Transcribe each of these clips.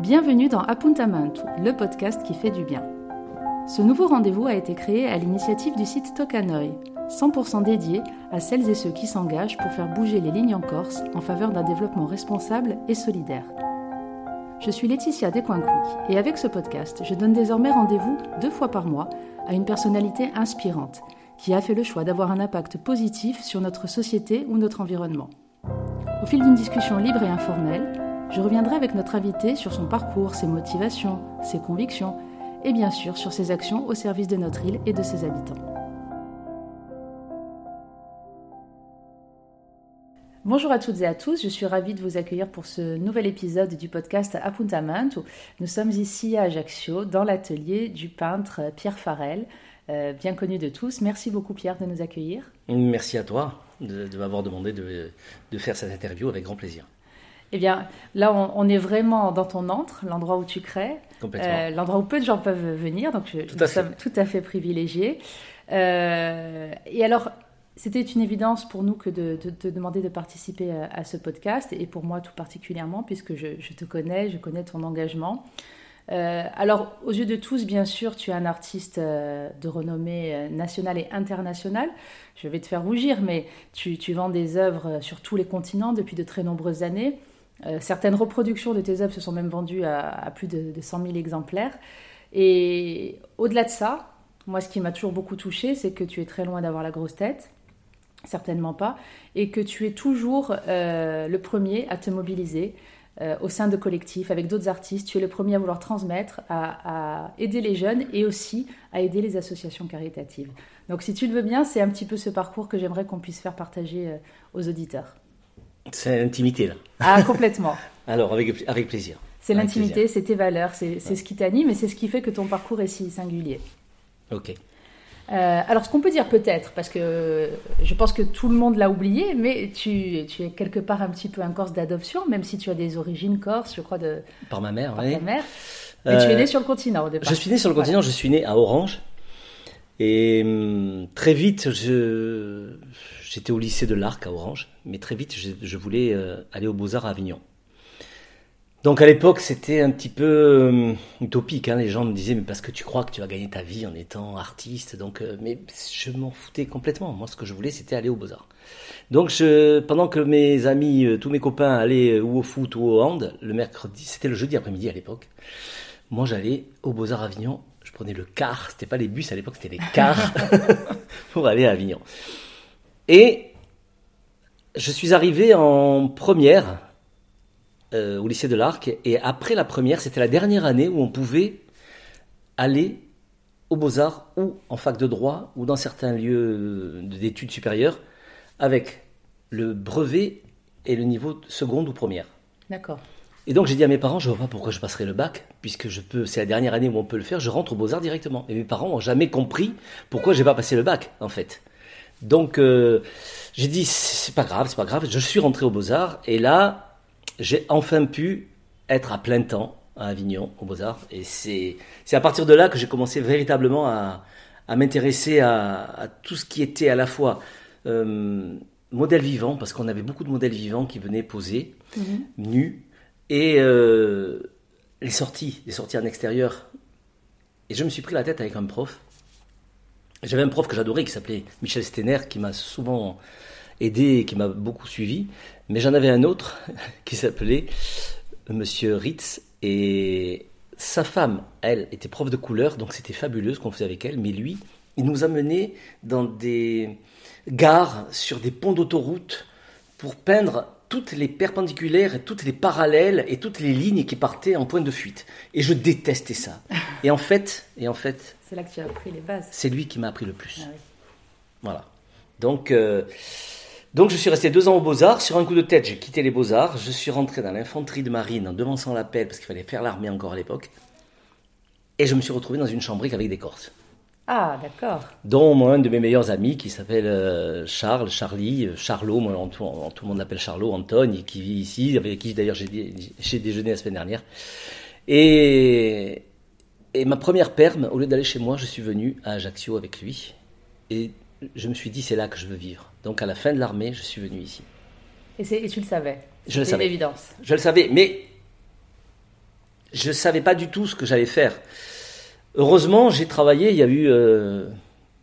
Bienvenue dans Appuntamento, le podcast qui fait du bien. Ce nouveau rendez-vous a été créé à l'initiative du site Tokanoi, 100% dédié à celles et ceux qui s'engagent pour faire bouger les lignes en Corse en faveur d'un développement responsable et solidaire. Je suis Laetitia Descoinquic et avec ce podcast, je donne désormais rendez-vous deux fois par mois à une personnalité inspirante qui a fait le choix d'avoir un impact positif sur notre société ou notre environnement. Au fil d'une discussion libre et informelle, je reviendrai avec notre invité sur son parcours, ses motivations, ses convictions et bien sûr sur ses actions au service de notre île et de ses habitants. Bonjour à toutes et à tous, je suis ravie de vous accueillir pour ce nouvel épisode du podcast Appuntamento. Nous sommes ici à Ajaccio, dans l'atelier du peintre Pierre Farel, euh, bien connu de tous. Merci beaucoup Pierre de nous accueillir. Merci à toi de, m'avoir demandé de, faire cette interview avec grand plaisir. Eh bien, là, on, est vraiment dans ton antre, l'endroit où tu crées, euh, l'endroit où peu de gens peuvent venir, donc je, tout nous sommes tout à fait privilégiés. Euh, et alors, c'était une évidence pour nous que de te demander de participer à, ce podcast, et pour moi tout particulièrement, puisque je, je te connais, je connais ton engagement. Euh, alors, aux yeux de tous, bien sûr, tu es un artiste euh, de renommée euh, nationale et internationale. Je vais te faire rougir, mais tu, vends des œuvres sur tous les continents depuis de très nombreuses années. Certaines reproductions de tes œuvres se sont même vendues à, plus de, de, 100 000 exemplaires. Et au-delà de ça, moi, ce qui m'a toujours beaucoup touché, c'est que tu es très loin d'avoir la grosse tête certainement pas, et que tu es toujours le premier à te mobiliser, euh, au sein de collectifs avec d'autres artistes. Tu es le premier à vouloir transmettre, à, aider les jeunes et aussi à aider les associations caritatives. Donc si tu le veux bien, c'est un petit peu ce parcours que j'aimerais qu'on puisse faire partager euh, aux auditeurs. C'est l'intimité là. Ah complètement. Alors avec, avec plaisir. C'est l'intimité, c'est tes valeurs, c'est ce qui t'anime et c'est ce qui fait que ton parcours est si singulier. Ok. Euh, alors, ce qu'on peut dire peut-être, parce que je pense que tout le monde l'a oublié, mais tu, tu, es quelque part un petit peu un Corse d'adoption, même si tu as des origines corse, je crois, de, par ma mère. Par ta mère. Mais tu es né euh, sur le continent au départ. Je suis né sur le continent, je suis né à Orange. Et hum, très vite, j'étais au lycée de l'Arc à Orange, mais très vite, je, je voulais euh, aller aux Beaux-Arts à Avignon. Donc à l'époque, c'était un petit peu euh, utopique. Hein. Les gens me disaient, mais parce que tu crois que tu vas gagner ta vie en étant artiste. Donc, euh, mais je m'en foutais complètement. Moi, ce que je voulais, c'était aller aux Beaux-Arts. Donc, je, pendant que mes amis, euh, tous mes copains allaient ou au foot ou au hand, le mercredi, c'était le jeudi après-midi à l'époque. Moi, j'allais aux Beaux-Arts Avignon. Je prenais le car. C'était pas les bus à l'époque, c'était les cars pour aller à Avignon. Et je suis arrivé en première euh, au lycée de l'Arc. Et après la première, c'était la dernière année où on pouvait aller aux Beaux-Arts ou en fac de droit ou dans certains lieux d'études supérieures avec le brevet et le niveau seconde ou première. D'accord. Et donc j'ai dit à mes parents, je ne vois pas pourquoi je passerai le bac, puisque je peux, c'est la dernière année où on peut le faire, je rentre aux Beaux-Arts directement. Et mes parents n'ont jamais compris pourquoi j'ai pas passé le bac, en fait. Donc euh, j'ai dit, c'est pas grave, c'est pas grave, je suis rentré aux Beaux-Arts, et là, j'ai enfin pu être à plein temps à Avignon, aux Beaux-Arts. Et c'est à partir de là que j'ai commencé véritablement à, à m'intéresser à, à, tout ce qui était à la fois euh, modèle vivant, parce qu'on avait beaucoup de modèles vivants qui venaient poser, mhm. nus, et euh, les sorties, les sorties en extérieur. Et je me suis pris la tête avec un prof. J'avais un prof que j'adorais qui s'appelait Michel Stener, qui m'a souvent aidé et qui m'a beaucoup suivi. Mais j'en avais un autre qui s'appelait Monsieur Ritz et sa femme, elle, était prof de couleur, donc c'était fabuleux ce qu'on faisait avec elle. Mais lui, il nous amenait dans des gares, sur des ponts d'autoroute, pour peindre toutes les perpendiculaires et toutes les parallèles et toutes les lignes qui partaient en point de fuite. Et je détestais ça. Et en fait, et en fait, c'est là que tu as appris les bases. C'est lui qui m'a appris le plus. Ah voilà. Donc, euh, donc je suis resté deux ans aux Beaux-Arts. Sur un coup de tête, j'ai quitté les Beaux-Arts. Je suis rentré dans l'infanterie de marine en devançant l'appel parce qu'il fallait faire l'armée encore à l'époque. Et je me suis retrouvé dans une chambrique avec des Corses. Ah, d'accord. Dont un de mes meilleurs amis qui s'appelle euh, Charles, Charlie, euh, Charlot, moi, tout, le monde l'appelle Charlot, Antoine, qui vit ici, avec qui d'ailleurs j'ai déjeuné la semaine dernière. Et, et ma première perme, au lieu d'aller chez moi, je suis venu à Ajaccio avec lui. Et je me suis dit, c'est là que je veux vivre. Donc à la fin de l'armée, je suis venu ici. Et, et tu le savais Je le savais. une évidence. Je le savais, mais je ne savais pas du tout ce que j'allais faire. Heureusement, j'ai travaillé, il y a eu... Euh,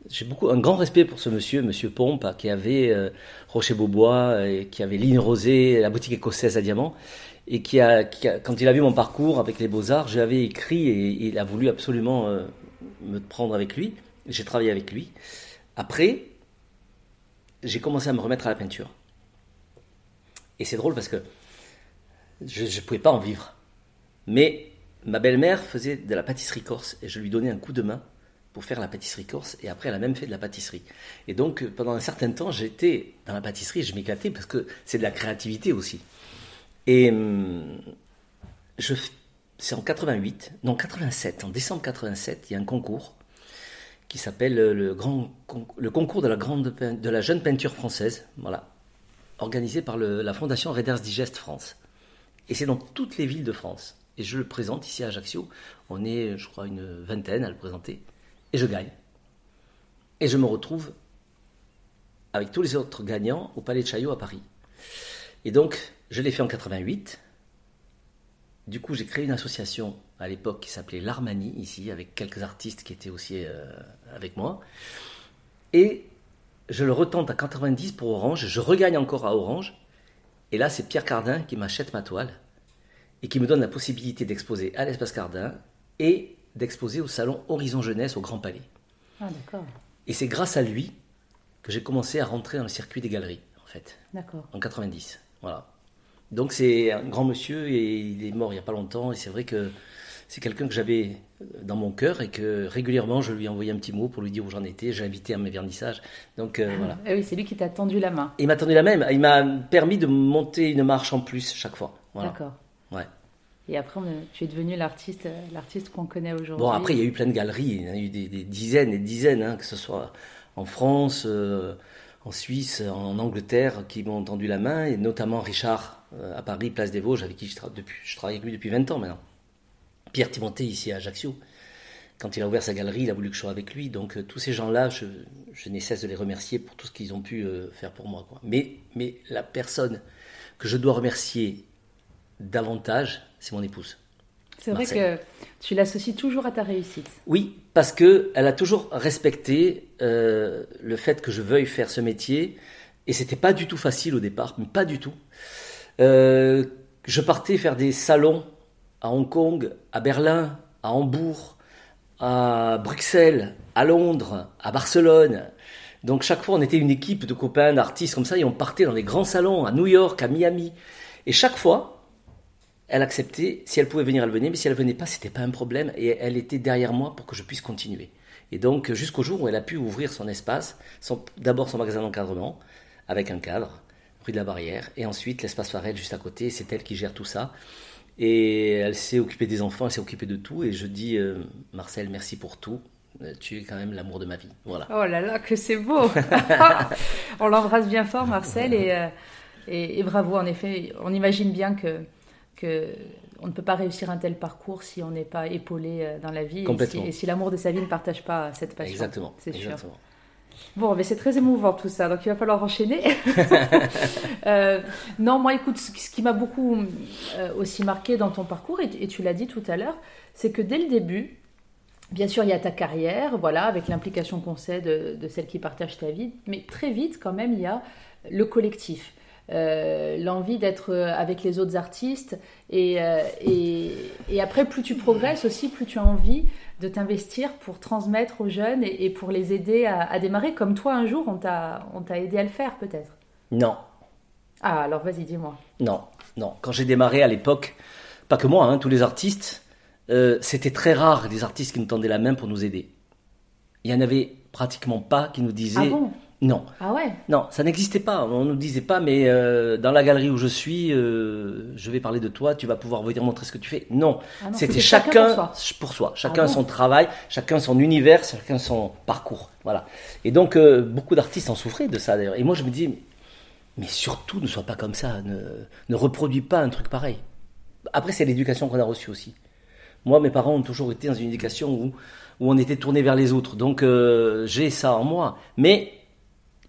j'ai beaucoup un grand respect pour ce monsieur, monsieur Pompe, qui avait euh, Rocher Beaubois, et qui avait Ligne Rosée, la boutique écossaise à diamants, et qui a, quand il a vu mon parcours avec les beaux-arts, j'avais écrit et, il a voulu absolument euh, me prendre avec lui. J'ai travaillé avec lui. Après, j'ai commencé à me remettre à la peinture. Et c'est drôle parce que je ne pouvais pas en vivre. Mais ma belle-mère faisait de la pâtisserie corse et je lui donnais un coup de main pour faire la pâtisserie corse et après elle a même fait de la pâtisserie. Et donc pendant un certain temps j'étais dans la pâtisserie et je m'éclatais parce que c'est de la créativité aussi. Et hum, je, c'est en 88, non 87, en décembre 87, il y a un concours qui s'appelle le, grand, concours de la, grande, jeune peinture française, voilà, organisé par la fondation Readers Digest France. Et c'est dans toutes les villes de France. Et je le présente ici à Ajaccio. On est, je crois, une vingtaine à le présenter. Et je gagne. Et je me retrouve avec tous les autres gagnants au Palais de Chaillot à Paris. Et donc, je l'ai fait en 88. Du coup, j'ai créé une association à l'époque qui s'appelait l'Armanie, ici, avec quelques artistes qui étaient aussi euh, avec moi. Et je le retente à 90 pour Orange, je regagne encore à Orange. Et là, c'est Pierre Cardin qui m'achète ma toile et qui me donne la possibilité d'exposer à l'Espace Cardin et d'exposer au salon Horizon Jeunesse au Grand Palais. Ah, d'accord. Et c'est grâce à lui que j'ai commencé à rentrer dans le circuit des galeries, en fait. D'accord. En 90. Voilà. Donc c'est un grand monsieur et il est mort il n'y a pas longtemps et c'est vrai que c'est quelqu'un que j'avais dans mon cœur et que régulièrement je lui envoyais un petit mot pour lui dire où j'en étais. J'ai invité à mes vernissages. Donc euh, voilà. Ah oui, c'est lui qui t'a tendu la main. Il m'a tendu la main. Il m'a permis de monter une marche en plus chaque fois. D'accord. Et après, tu es devenu l'artiste, l'artiste qu'on connaît aujourd'hui. Bon, après, il y a eu plein de galeries. Il y a eu des, dizaines et des dizaines, hein, que ce soit en France, euh, en Suisse, en Angleterre, qui m'ont tendu la main, et notamment Richard euh, à Paris, Place des Vosges, avec qui je, depuis, je travaille depuis 20 ans maintenant. Pierre Timonté, ici à Ajaccio. Quand il a ouvert sa galerie, il a voulu que je sois avec lui. Donc, euh, tous ces gens-là, je, je n'ai cesse de les remercier pour tout ce qu'ils ont pu faire pour moi. Mais, mais la personne que je dois remercier davantage, c'est mon épouse. C'est vrai que tu l'associes toujours à ta réussite. Oui, parce que elle a toujours respecté euh, le fait que je veuille faire ce métier, et c'était pas du tout facile au départ, mais pas du tout. Euh, je partais faire des salons à Hong Kong, à Berlin, à Hambourg, à Bruxelles, à Londres, à Barcelone. Donc chaque fois, on était une équipe de copains, d'artistes comme ça, et on partait dans les grands salons à New York, à Miami. Et chaque fois, elle acceptait, si elle pouvait venir, elle venait, mais si elle venait pas, c'était pas un problème, et elle était derrière moi pour que je puisse continuer. Et donc, jusqu'au jour où elle a pu ouvrir son espace, d'abord son magasin d'encadrement, avec un cadre, rue de la Barrière, et ensuite l'espace Farel juste à côté, c'est elle qui gère tout ça. Et elle s'est occupée des enfants, elle s'est occupée de tout, et je dis, euh, Marcel, merci pour tout, euh, tu es quand même l'amour de ma vie. Voilà. Oh là là, que c'est beau On l'embrasse bien fort, Marcel, et, euh, et, et, bravo, en effet, on imagine bien que que on ne peut pas réussir un tel parcours si on n'est pas épaulé euh, dans la vie et si, l'amour de sa vie ne partage pas cette passion. Exactement. C'est sûr. Bon, mais c'est très émouvant tout ça, donc il va falloir enchaîner. Euh, non, moi, écoute, ce, qui m'a beaucoup euh, aussi marqué dans ton parcours, et, tu l'as dit tout à l'heure, c'est que dès le début, bien sûr, il y a ta carrière, voilà, avec l'implication qu'on sait de, de celle qui partage ta vie, mais très vite, quand même, il y a le collectif. Euh, l'envie d'être euh, avec les autres artistes. Euh, et, et, après, plus tu progresses aussi, plus tu as envie de t'investir pour transmettre aux jeunes et, pour les aider à, démarrer. Comme toi, un jour, on t'a aidé à le faire, peut-être Non. Ah, alors vas-y, dis-moi. Non, non. Quand j'ai démarré à l'époque, pas que moi, hein, tous les artistes, c'était très rare des artistes qui nous tendaient la main pour nous aider. Il y en avait pratiquement pas qui nous disaient. Ah bon? Non. Ah ouais? Non, ça n'existait pas. On ne nous disait pas, mais euh, dans la galerie où je suis, euh, je vais parler de toi, tu vas pouvoir venir montrer ce que tu fais. Non, ah c'était chacun, pour soi. Chacun ah son travail, chacun son univers, chacun son parcours. Voilà. Et donc, euh, beaucoup d'artistes en souffraient de ça d'ailleurs. Et moi, je me dis, mais surtout, ne sois pas comme ça. Ne, ne reproduis pas un truc pareil. Après, c'est l'éducation qu'on a reçue aussi. Moi, mes parents ont toujours été dans une éducation où, où on était tourné vers les autres. Donc, j'ai ça en moi. Mais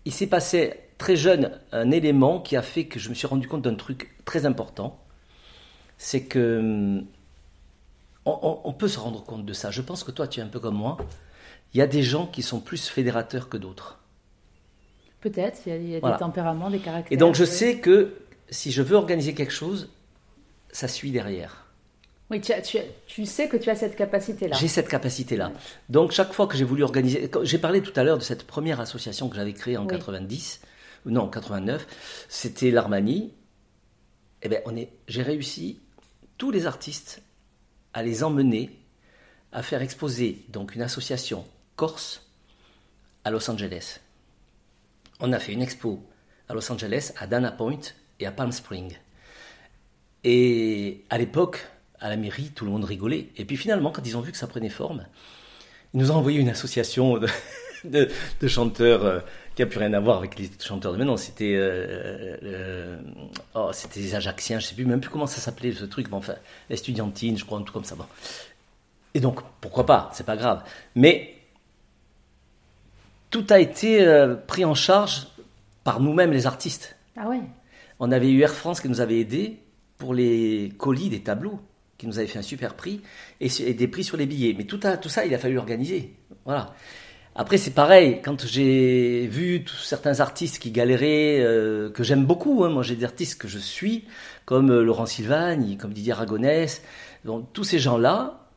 il s'est passé très jeune un élément qui a fait que je me suis rendu compte d'un truc très important. C'est que hum, on, peut se rendre compte de ça. Je pense que toi, tu es un peu comme moi. Il y a des gens qui sont plus fédérateurs que d'autres. Peut-être, il y a, des tempéraments, des caractères. Et donc je sais que si je veux organiser quelque chose, ça suit derrière. Oui, tu, sais que tu as cette capacité-là. J'ai cette capacité-là. Donc chaque fois que j'ai voulu organiser, j'ai parlé tout à l'heure de cette première association que j'avais créée en 90, non 89, c'était l'Armanie. Eh bien, j'ai réussi tous les artistes à les emmener à faire exposer donc une association corse à Los Angeles. On a fait une expo à Los Angeles, à Dana Point et à Palm Springs. Et à l'époque, à la mairie, tout le monde rigolait. Et puis finalement, quand ils ont vu que ça prenait forme, ils nous ont envoyé une association de, chanteurs euh, qui n'a plus rien à voir avec les chanteurs de maintenant. C'était euh, euh, oh, c'était les Ajaxiens, je ne sais plus même plus comment ça s'appelait ce truc, mais enfin, l'estudiantine, je crois, un truc comme ça. Et donc, pourquoi pas, c'est pas grave. Mais tout a été pris en charge par nous-mêmes, les artistes. Ah ouais. On avait eu Air France qui nous avait aidés pour les colis des tableaux, qui nous avait fait un super prix, et, des prix sur les billets. Mais tout, tout ça, il a fallu organiser. Voilà. Après, c'est pareil, quand j'ai vu certains artistes qui galéraient, euh, que j'aime beaucoup, hein, moi j'ai des artistes que je suis, comme euh, Laurent Sylvagne, comme Didier Aragonès, donc tous ces gens-là,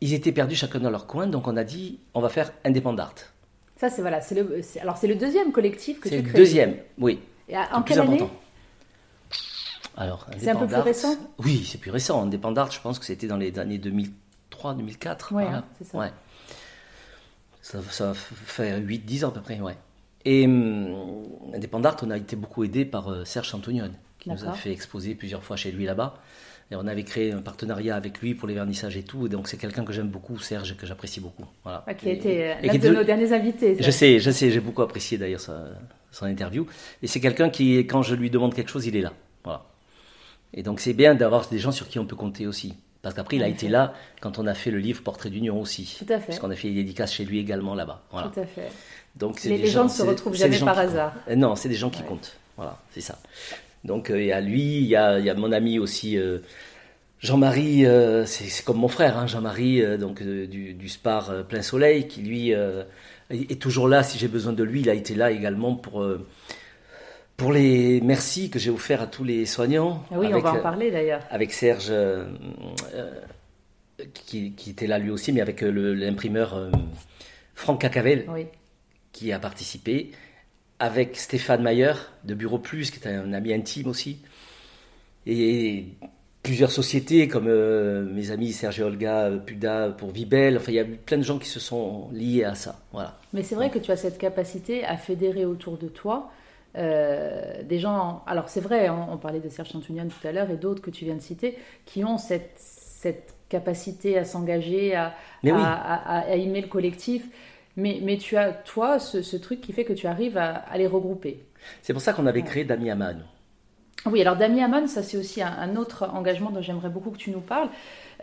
ils étaient perdus chacun dans leur coin, donc on a dit, on va faire Indépendant Art. Ça, c'est voilà, c'est le, alors c'est le deuxième collectif que tu crées. C'est le deuxième, oui. Et en quelle année alors, c'est un peu plus récent Oui, c'est plus récent. Indépendant, je pense que c'était dans les années 2003, 2004. Oui, c'est ça. Ouais. Ça, ça, fait 8-10 ans à peu près, ouais. Et hum, Indépendant, on a été beaucoup aidé par euh, Serge Antonion, qui nous a fait exposer plusieurs fois chez lui là-bas. Et on avait créé un partenariat avec lui pour les vernissages et tout. Et donc c'est quelqu'un que j'aime beaucoup, Serge, que j'apprécie beaucoup. Voilà. Ah, qui a été l'un de, nos derniers invités. Je sais, je sais, j'ai beaucoup apprécié d'ailleurs son interview. Et c'est quelqu'un qui, quand je lui demande quelque chose, il est là. Voilà. Et donc c'est bien d'avoir des gens sur qui on peut compter aussi. Parce qu'après, il a été là quand on a fait le livre Portrait d'Union aussi. Tout à fait. Parce qu'on a fait des dédicaces chez lui également là-bas. Voilà. Tout à fait. Donc, les, gens, ne se retrouvent jamais par hasard. Euh, non, c'est des gens qui comptent. Voilà, c'est ça. Donc euh, il y a lui, il y a, il y a mon ami aussi euh, Jean-Marie, c'est comme mon frère, hein, Jean-Marie, donc du, du, Spar Plein Soleil, qui lui est toujours là si j'ai besoin de lui. Il a été là également pour pour les merci que j'ai offert à tous les soignants. Ah oui, on va en parler d'ailleurs. Avec Serge, euh, euh, qui, était là lui aussi, mais avec euh, l'imprimeur Franck Cacavel, qui a participé. Avec Stéphane Mayer de Bureau Plus, qui est un ami intime aussi. Et plusieurs sociétés comme mes amis Serge et Olga Puda pour Vibel. Enfin, il y a plein de gens qui se sont liés à ça. Voilà. Mais c'est vrai que tu as cette capacité à fédérer autour de toi euh, des gens, alors c'est vrai, on, parlait de Serge Chantounian tout à l'heure et d'autres que tu viens de citer, qui ont cette, cette capacité à s'engager, à, à, aimer le collectif. Mais, mais tu as, toi, ce, truc qui fait que tu arrives à, les regrouper. C'est pour ça qu'on avait créé Dami Aman. Oui, alors Dami Aman, ça c'est aussi un, autre engagement dont j'aimerais beaucoup que tu nous parles.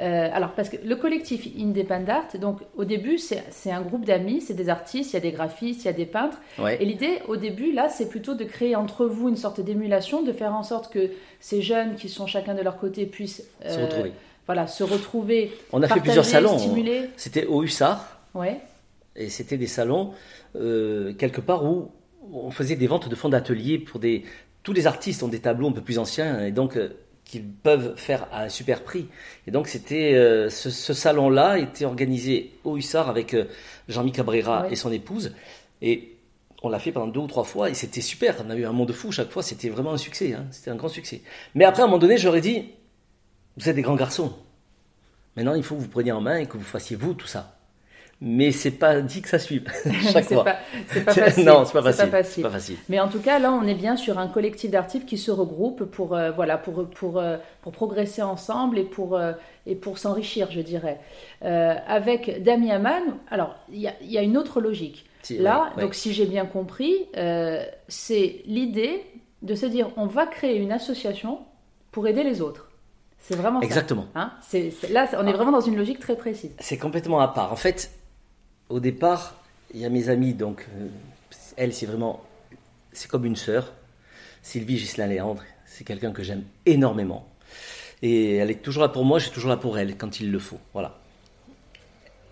Euh, alors, parce que le collectif Independart, donc au début, c'est un groupe d'amis, c'est des artistes, il y a des graphistes, il y a des peintres. Et l'idée, au début, là, c'est plutôt de créer entre vous une sorte d'émulation, de faire en sorte que ces jeunes qui sont chacun de leur côté puissent se euh, retrouver. Voilà, se retrouver. On a fait plusieurs salons. C'était au Hussard. Ouais. Et c'était des salons, euh, quelque part, où on faisait des ventes de fonds d'atelier pour des. Tous les artistes ont des tableaux un peu plus anciens, et donc qu'ils peuvent faire à un super prix. Et donc c'était euh, ce, salon-là était organisé au Hussard avec euh, Jean-Mi Cabrera et son épouse. Et on l'a fait pendant deux ou trois fois et c'était super. On a eu un monde fou chaque fois. C'était vraiment un succès. Hein. C'était un grand succès. Mais après, à un moment donné, j'aurais dit, vous êtes des grands garçons. Maintenant, il faut que vous preniez en main et que vous fassiez vous tout ça mais c'est pas dit que ça suive chaque fois. c'est pas facile. non, c'est pas, facile. pas facile. Mais en tout cas, là, on est bien sur un collectif d'artistes qui se regroupent pour euh, voilà pour pour euh, pour progresser ensemble et pour euh, et pour s'enrichir, je dirais. avec Damien Mann, alors il y a, y a, une autre logique. là, donc si j'ai bien compris, c'est l'idée de se dire on va créer une association pour aider les autres. C'est vraiment Exactement. ça. Exactement. Hein là, on est vraiment dans une logique très précise. C'est complètement à part. En fait, au départ, il y a mes amis, donc euh, elle, c'est vraiment, c'est comme une sœur. Sylvie Gislain Léandre, c'est quelqu'un que j'aime énormément. Et elle est toujours là pour moi, je suis toujours là pour elle quand il le faut. Voilà.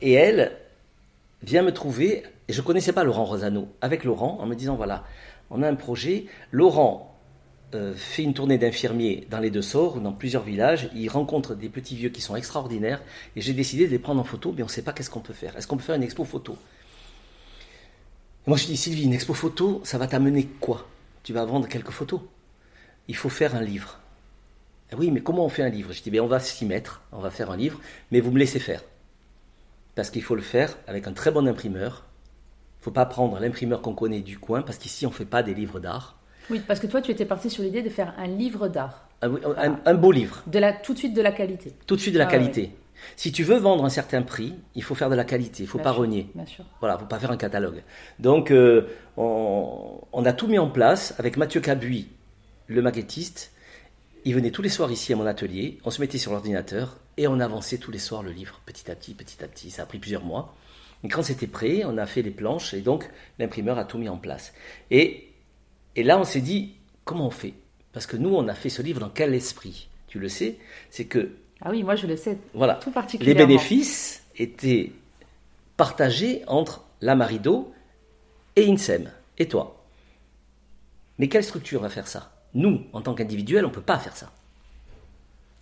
Et elle vient me trouver, et je ne connaissais pas Laurent Rosano, avec Laurent, en me disant voilà, on a un projet. Laurent euh, fait une tournée d'infirmiers dans les deux sorts, dans plusieurs villages. Il rencontre des petits vieux qui sont extraordinaires. Et j'ai décidé de les prendre en photo, mais on ne sait pas qu'est-ce qu'on peut faire. Est-ce qu'on peut faire une expo photo? Moi, je dis Sylvie, une expo photo, ça va t'amener quoi? Tu vas vendre quelques photos. Il faut faire un livre. Eh oui, mais comment on fait un livre? Je dis, bien, on va s'y mettre, on va faire un livre, mais vous me laissez faire. Parce qu'il faut le faire avec un très bon imprimeur. Il ne faut pas prendre l'imprimeur qu'on connaît du coin, parce qu'ici, on ne fait pas des livres d'art. Oui, parce que toi, tu étais parti sur l'idée de faire un livre d'art. Ah un, beau livre. De la, tout de suite de la qualité. Tout de suite de la ah qualité. Si tu veux vendre un certain prix, il faut faire de la qualité, il faut pas renier. Bien sûr. Voilà, faut pas faire un catalogue. Donc, euh, on, on, a tout mis en place avec Mathieu Cabuy, le maquettiste, il venait tous les soirs ici à mon atelier, on se mettait sur l'ordinateur et on avançait tous les soirs le livre, petit à petit, petit à petit. Ça a pris plusieurs mois. Et quand c'était prêt, on a fait les planches et donc l'imprimeur a tout mis en place. Et, et là, on s'est dit, comment on fait? Parce que nous, on a fait ce livre dans quel esprit? Tu le sais, c'est que... Ah oui, moi je le sais. Voilà. Tout particulièrement. Les bénéfices étaient partagés entre la Marido et INSEM, et toi? Mais quelle structure va faire ça? Nous, en tant qu'individuels, on ne peut pas faire ça.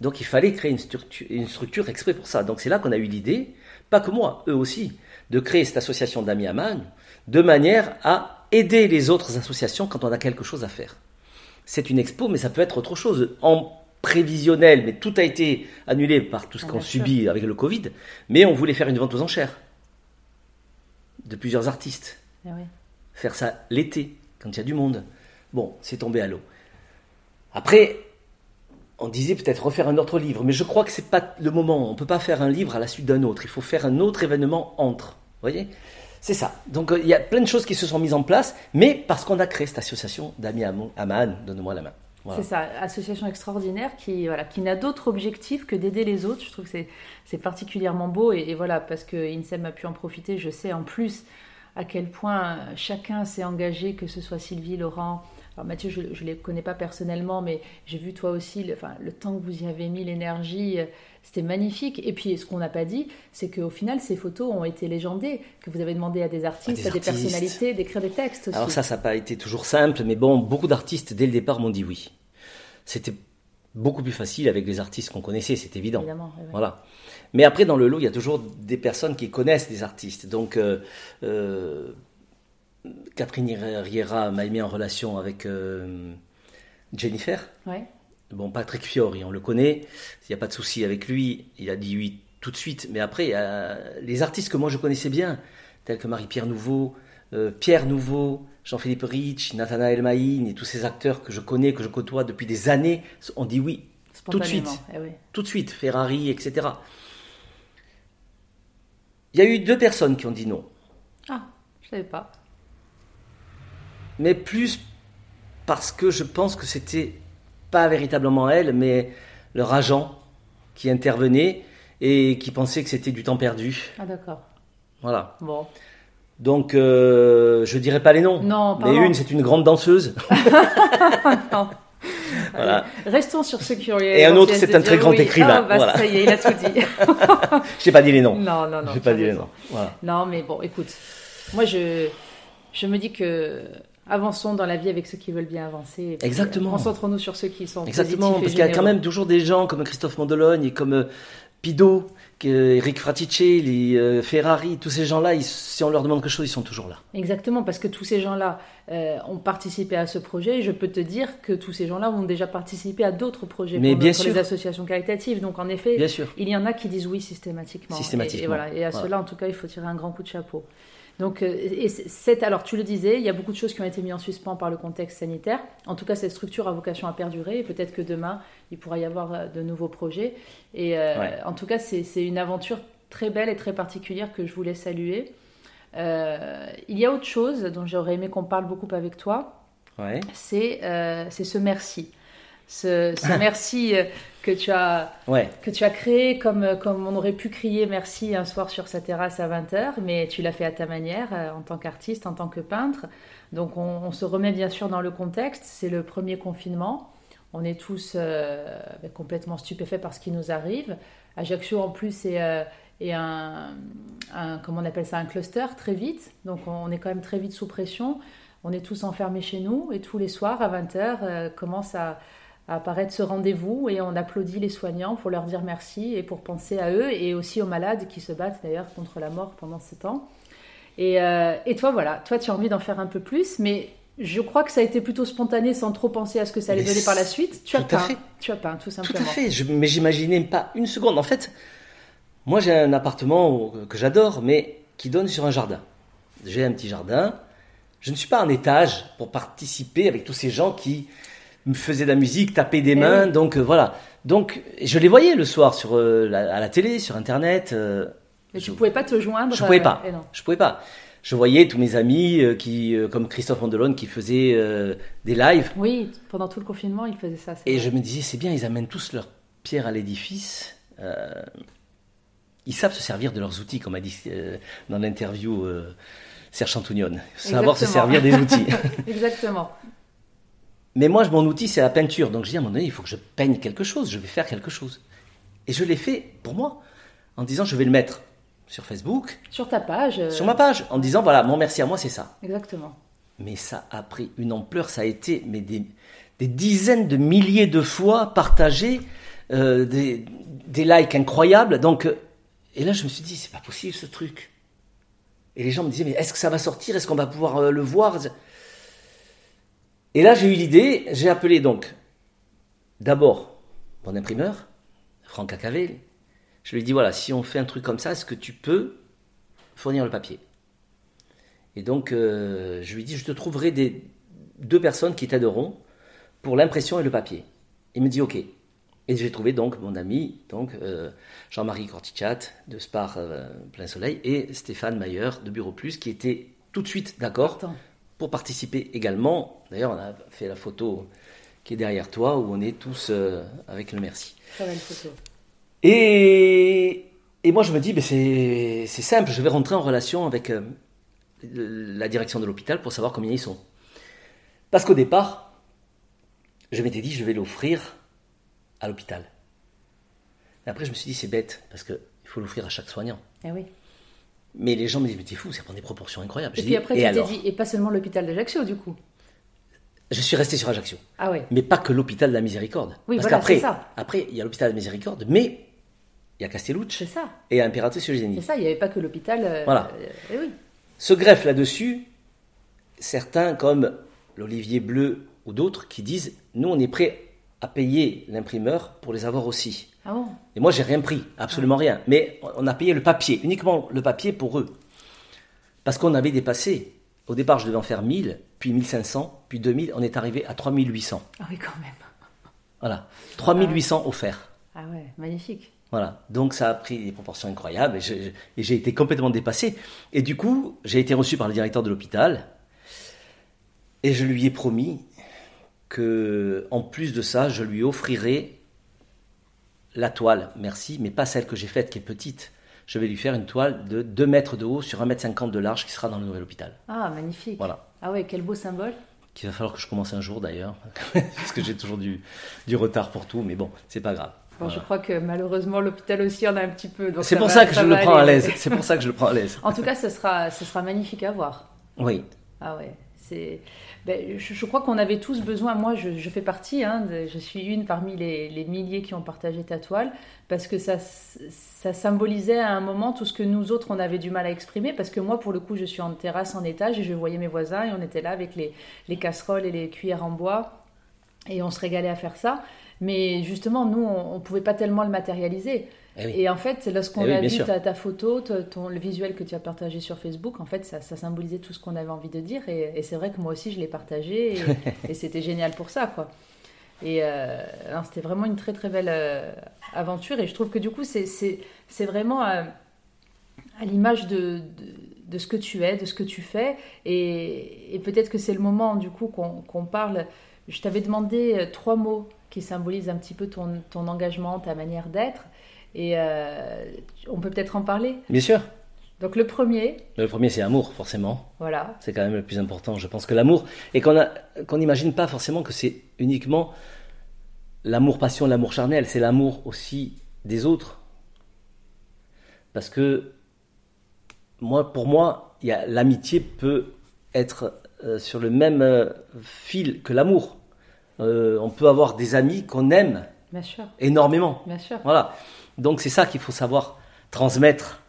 Donc il fallait créer une structure, une structure exprès pour ça. Donc c'est là qu'on a eu l'idée, pas que moi, eux aussi, de créer cette association d'amis à Man, de manière à aider les autres associations quand on a quelque chose à faire. C'est une expo, mais ça peut être autre chose. En prévisionnel, mais tout a été annulé par tout ce qu'on subit avec le Covid, mais on voulait faire une vente aux enchères de plusieurs artistes. Eh faire ça l'été, quand il y a du monde. Bon, c'est tombé à l'eau. Après, on disait peut-être refaire un autre livre, mais je crois que ce n'est pas le moment. On ne peut pas faire un livre à la suite d'un autre. Il faut faire un autre événement entre. Vous voyez? C'est ça. Donc euh, il y a plein de choses qui se sont mises en place, mais parce qu'on a créé cette association d'amis Aman, donne-moi la main. C'est ça, association extraordinaire qui, n'a d'autre objectif que d'aider les autres. Je trouve que c'est particulièrement beau et, voilà, parce que INSEM a pu en profiter, je sais en plus à quel point chacun s'est engagé, que ce soit Sylvie, Laurent, alors Mathieu, je ne les connais pas personnellement, mais j'ai vu toi aussi, le, enfin, le temps que vous y avez mis, l'énergie, euh, c'était magnifique. Et puis ce qu'on n'a pas dit, c'est qu'au final, ces photos ont été légendées, que vous avez demandé à des artistes, à des, personnalités d'écrire des textes aussi. Alors ça, ça n'a pas été toujours simple, mais bon, beaucoup d'artistes dès le départ m'ont dit oui. C'était beaucoup plus facile avec des artistes qu'on connaissait, c'est évident. Évidemment, Voilà. Mais après, dans le lot, il y a toujours des personnes qui connaissent des artistes. Donc, euh, euh, Catherine Riera m'a mis en relation avec euh, Jennifer. Bon, Patrick Fiori, on le connaît, il n'y a pas de souci avec lui, il a dit oui tout de suite. Mais après, les artistes que moi je connaissais bien, tels que Marie-Pierre Nouveau, euh, Pierre Nouveau, Jean-Philippe Rich, Nathanaël Maïn et tous ces acteurs que je connais, que je côtoie depuis des années, ont dit oui, tout de suite. Eh tout de suite, Ferrari, etc. Il y a eu deux personnes qui ont dit non. Ah, je ne savais pas mais plus parce que je pense que c'était pas véritablement elle, mais leur agent qui intervenait et qui pensait que c'était du temps perdu. Ah d'accord. Voilà. Bon. Donc, euh, je dirais pas les noms. Non, Mais une, c'est une grande danseuse. non. Voilà. Restons sur ce curieux. Et un autre, c'est un très grand écrivain. Ah, bah, voilà. Ça y est, il a tout dit. je n'ai pas dit les noms. Non, non, non. J'ai pas dit les noms. Voilà. Non, mais bon, écoute, moi, je, je me dis que avançons dans la vie avec ceux qui veulent bien avancer. Exactement. Concentrons-nous sur ceux qui sont Exactement, parce qu'il y a quand même toujours des gens comme Christophe Mondologne et comme euh, Pido, Eric Fraticelli, euh, Ferrari, tous ces gens-là, si on leur demande quelque chose, ils sont toujours là. Exactement, parce que tous ces gens-là euh, ont participé à ce projet. Et je peux te dire que tous ces gens-là ont déjà participé à d'autres projets Mais bien sûr. les associations caritatives. Donc en effet, il y en a qui disent oui systématiquement. Systématiquement. Et, voilà. et à cela, en tout cas, il faut tirer un grand coup de chapeau. Donc, euh, et c'est, alors tu le disais, il y a beaucoup de choses qui ont été mises en suspens par le contexte sanitaire. En tout cas, cette structure a vocation à perdurer et peut-être que demain, il pourra y avoir euh, de nouveaux projets. Et euh, en tout cas, c'est, une aventure très belle et très particulière que je voulais saluer. il y a autre chose dont j'aurais aimé qu'on parle beaucoup avec toi. C'est, c'est ce merci ce, merci euh, que tu as, que tu as créé comme, comme on aurait pu crier merci un soir sur sa terrasse à 20h, mais tu l'as fait à ta manière euh, en tant qu'artiste, en tant que peintre. Donc on, se remet bien sûr dans le contexte, c'est le premier confinement. on est tous ben, complètement stupéfaits par ce qui nous arrive. Ajaccio, en plus, est, est un, comment on appelle ça, un cluster très vite. Donc, on est quand même très vite sous pression. On est tous enfermés chez nous et tous les soirs à 20h commence à à apparaître ce rendez-vous et on applaudit les soignants pour leur dire merci et pour penser à eux et aussi aux malades qui se battent d'ailleurs contre la mort pendant ce temps. Et, euh, et toi, voilà, toi tu as envie d'en faire un peu plus, mais je crois que ça a été plutôt spontané sans trop penser à ce que ça allait donner par la suite. Tu as peint, tu as peint tout simplement. Tout à fait, je, mais j'imaginais pas une seconde. En fait, moi j'ai un appartement que j'adore, mais qui donne sur un jardin. J'ai un petit jardin. Je ne suis pas en étage pour participer avec tous ces gens qui me faisait de la musique, tapait des eh mains, donc euh, voilà. Donc je les voyais le soir sur euh, la, à la télé, sur internet. Euh, Mais je, tu pouvais pas te joindre. Je pouvais pas. je pouvais pas. Je voyais tous mes amis qui, comme Christophe Andelone, qui faisait des lives. Oui, pendant tout le confinement, il faisait ça. Et je me disais, c'est bien, ils amènent tous leur pierre à l'édifice. ils savent se servir de leurs outils, comme a dit dans l'interview Serge Chantounion. Savoir se servir des outils. Exactement. Mais moi, mon outil, c'est la peinture. Donc, je dis à un moment donné, il faut que je peigne quelque chose, je vais faire quelque chose. Et je l'ai fait pour moi, en disant, je vais le mettre sur Facebook. Sur ta page. Euh, sur ma page, en disant, voilà, mon merci à moi, c'est ça. Exactement. Mais ça a pris une ampleur, ça a été mais des, dizaines de milliers de fois partagé, euh, des, likes incroyables. Donc, euh, et là, je me suis dit, c'est pas possible ce truc. Et les gens me disaient, mais est-ce que ça va sortir? Est-ce qu'on va pouvoir le voir? Et là, j'ai eu l'idée, j'ai appelé donc d'abord mon imprimeur, Franck Acavel. Je lui ai dit voilà, si on fait un truc comme ça, est-ce que tu peux fournir le papier? Et donc, euh, je lui ai dit je te trouverai deux personnes qui t'aideront pour l'impression et le papier. Il me dit ok. Et j'ai trouvé donc mon ami, donc euh, Jean-Marie Cortichat de Spar euh, Plein Soleil et Stéphane Mayer de Bureau Plus qui étaient tout de suite d'accord pour participer également. D'ailleurs, on a fait la photo qui est derrière toi où on est tous euh, avec le merci. Très belle photo. Et, et moi, je me dis, ben c'est simple, je vais rentrer en relation avec euh, la direction de l'hôpital pour savoir combien ils sont. Parce qu'au départ, je m'étais dit, je vais l'offrir à l'hôpital. après, je me suis dit, c'est bête, parce qu'il faut l'offrir à chaque soignant. Eh oui. Mais les gens me disent, mais t'es fou, ça prend des proportions incroyables. Et puis après, tu t'es dit, et pas seulement l'hôpital d'Ajaccio, du coup Je suis resté sur Ajaccio. Ah oui. Mais pas que l'hôpital de la Miséricorde. Oui, Parce qu'après, ça. après, il y a l'hôpital de la Miséricorde, mais il y a Castellucci. C'est ça. Et Impératrice Eugénie. C'est ça, il n'y avait pas que l'hôpital. Euh, voilà. Euh, oui. Se greffe là-dessus certains comme l'Olivier Bleu ou d'autres qui disent, nous, on est prêt à payer l'imprimeur pour les avoir aussi. Ah bon? Et moi, j'ai rien pris, absolument rien. Mais on a payé le papier, uniquement le papier pour eux. Parce qu'on avait dépassé. Au départ, je devais en faire 1000, puis 1500, puis 2000. On est arrivé à 3800. Ah oui, quand même. Voilà. 3800 offerts. Ah ouais, magnifique. Voilà. Donc ça a pris des proportions incroyables et j'ai été complètement dépassé. Et du coup, j'ai été reçu par le directeur de l'hôpital et je lui ai promis que, en plus de ça, je lui offrirai la toile, merci, mais pas celle que j'ai faite qui est petite. Je vais lui faire une toile de 2 mètres de haut sur 1 mètre 50 de large qui sera dans le nouvel hôpital. Ah, magnifique. Voilà. Ah ouais, quel beau symbole. Qu'il va falloir que je commence un jour d'ailleurs, parce que j'ai toujours du, du retard pour tout, mais bon, c'est pas grave. Bon, Je crois que malheureusement l'hôpital aussi en a un petit peu. C'est pour ça que je le prends à l'aise. C'est pour ça que je le prends à l'aise. en tout cas, ce sera, ce sera magnifique à voir. Oui. Ah ouais, c'est. Ben, je, crois qu'on avait tous besoin, moi je, fais partie, hein, je suis une parmi les, milliers qui ont partagé ta toile, parce que ça, ça symbolisait à un moment tout ce que nous autres on avait du mal à exprimer, parce que moi pour le coup je suis en terrasse en étage et je voyais mes voisins et on était là avec les, les casseroles et les cuillères en bois et on se régalait à faire ça. Mais justement, nous, on ne pouvait pas tellement le matérialiser. Eh et en fait, lorsqu'on eh a vu ta, photo, ton, le visuel que tu as partagé sur Facebook, en fait, ça, symbolisait tout ce qu'on avait envie de dire. Et, c'est vrai que moi aussi, je l'ai partagé et, c'était génial pour ça, quoi. Et euh, c'était vraiment une très très belle euh, aventure. Et je trouve que du coup, c'est vraiment euh, à l'image de, de, ce que tu es, de ce que tu fais. Et, peut-être que c'est le moment, du coup, qu'on parle. Je t'avais demandé trois mots qui symbolisent un petit peu ton, ton engagement, ta manière d'être. Et euh, on peut peut-être en parler Bien sûr. Donc le premier. Le premier, c'est amour, forcément. Voilà. C'est quand même le plus important. Je pense que l'amour, et qu'on n'imagine pas forcément que c'est uniquement l'amour passion, l'amour charnel, c'est l'amour aussi des autres. Parce que moi, pour moi, l'amitié peut être euh, sur le même euh, fil que l'amour. Euh, on peut avoir des amis qu'on aime énormément. Bien sûr. Voilà. Donc c'est ça qu'il faut savoir transmettre.